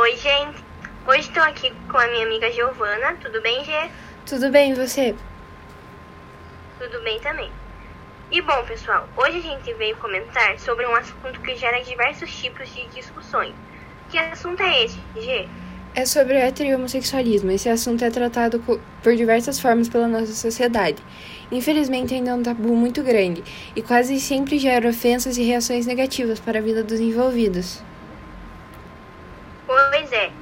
Oi, gente. Hoje estou aqui com a minha amiga Giovana. Tudo bem, Gê? Tudo bem, e você? Tudo bem também. E bom, pessoal, hoje a gente veio comentar sobre um assunto que gera diversos tipos de discussões. Que assunto é esse, Gê? É sobre hetero e homossexualismo. Esse assunto é tratado por diversas formas pela nossa sociedade. Infelizmente, ainda é um tabu muito grande e quase sempre gera ofensas e reações negativas para a vida dos envolvidos. Pois é,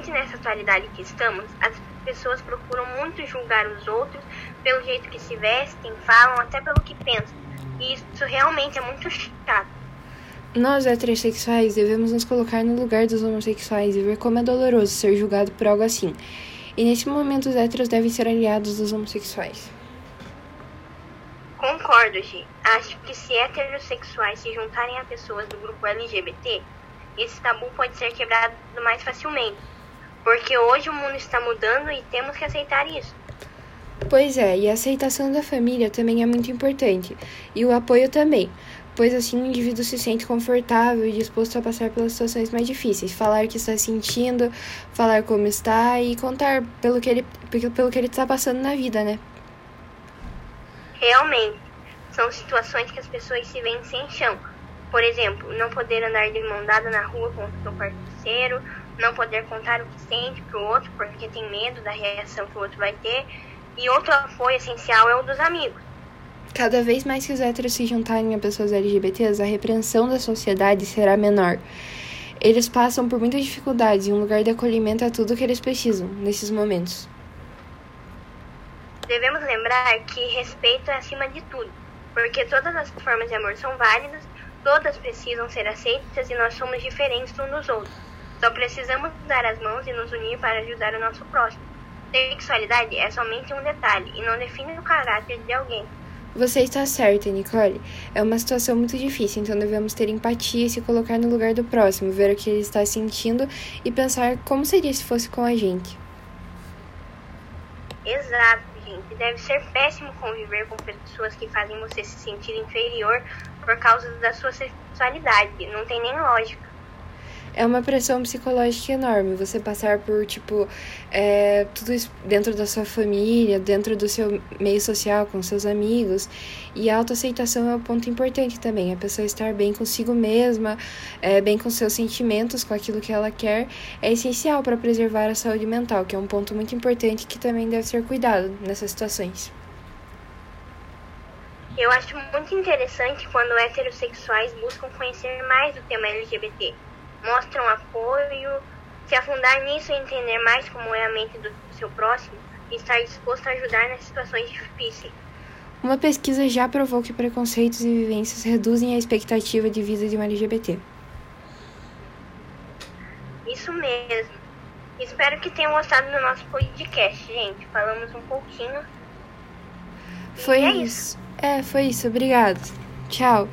infelizmente nessa atualidade que estamos, as pessoas procuram muito julgar os outros pelo jeito que se vestem, falam, até pelo que pensam. E isso realmente é muito chato. Nós, heterossexuais, devemos nos colocar no lugar dos homossexuais e ver como é doloroso ser julgado por algo assim. E nesse momento, os héteros devem ser aliados dos homossexuais. Concordo, Gi. Acho que se heterossexuais se juntarem a pessoas do grupo LGBT, esse tabu pode ser quebrado mais facilmente. Porque hoje o mundo está mudando e temos que aceitar isso. Pois é, e a aceitação da família também é muito importante, e o apoio também, pois assim o indivíduo se sente confortável e disposto a passar pelas situações mais difíceis, falar o que está sentindo, falar como está e contar pelo que ele, pelo que ele está passando na vida, né? Realmente, são situações que as pessoas se veem sem chão. Por exemplo, não poder andar de mão dada na rua com o seu parceiro, não poder contar o que sente para o outro porque tem medo da reação que o outro vai ter. E outro apoio essencial é o dos amigos. Cada vez mais que os héteros se juntarem a pessoas LGBTs, a repreensão da sociedade será menor. Eles passam por muitas dificuldades e um lugar de acolhimento é tudo o que eles precisam nesses momentos. Devemos lembrar que respeito é acima de tudo, porque todas as formas de amor são válidas, todas precisam ser aceitas e nós somos diferentes uns dos outros. Só precisamos dar as mãos e nos unir para ajudar o nosso próximo. Sexualidade é somente um detalhe e não define o caráter de alguém. Você está certa, Nicole. É uma situação muito difícil, então devemos ter empatia e se colocar no lugar do próximo, ver o que ele está sentindo e pensar como seria se fosse com a gente. Exato, gente. Deve ser péssimo conviver com pessoas que fazem você se sentir inferior por causa da sua sexualidade. Não tem nem lógica é uma pressão psicológica enorme. Você passar por, tipo, é, tudo isso dentro da sua família, dentro do seu meio social, com seus amigos. E a autoaceitação é um ponto importante também. A pessoa estar bem consigo mesma, é, bem com seus sentimentos, com aquilo que ela quer, é essencial para preservar a saúde mental, que é um ponto muito importante que também deve ser cuidado nessas situações. Eu acho muito interessante quando heterossexuais buscam conhecer mais do tema LGBT mostram apoio, se afundar nisso e entender mais como é a mente do seu próximo e estar disposto a ajudar nas situações difíceis. Uma pesquisa já provou que preconceitos e vivências reduzem a expectativa de vida de um LGBT. Isso mesmo. Espero que tenham gostado do nosso podcast, gente. Falamos um pouquinho. Foi é isso. isso. É, foi isso. Obrigado. Tchau.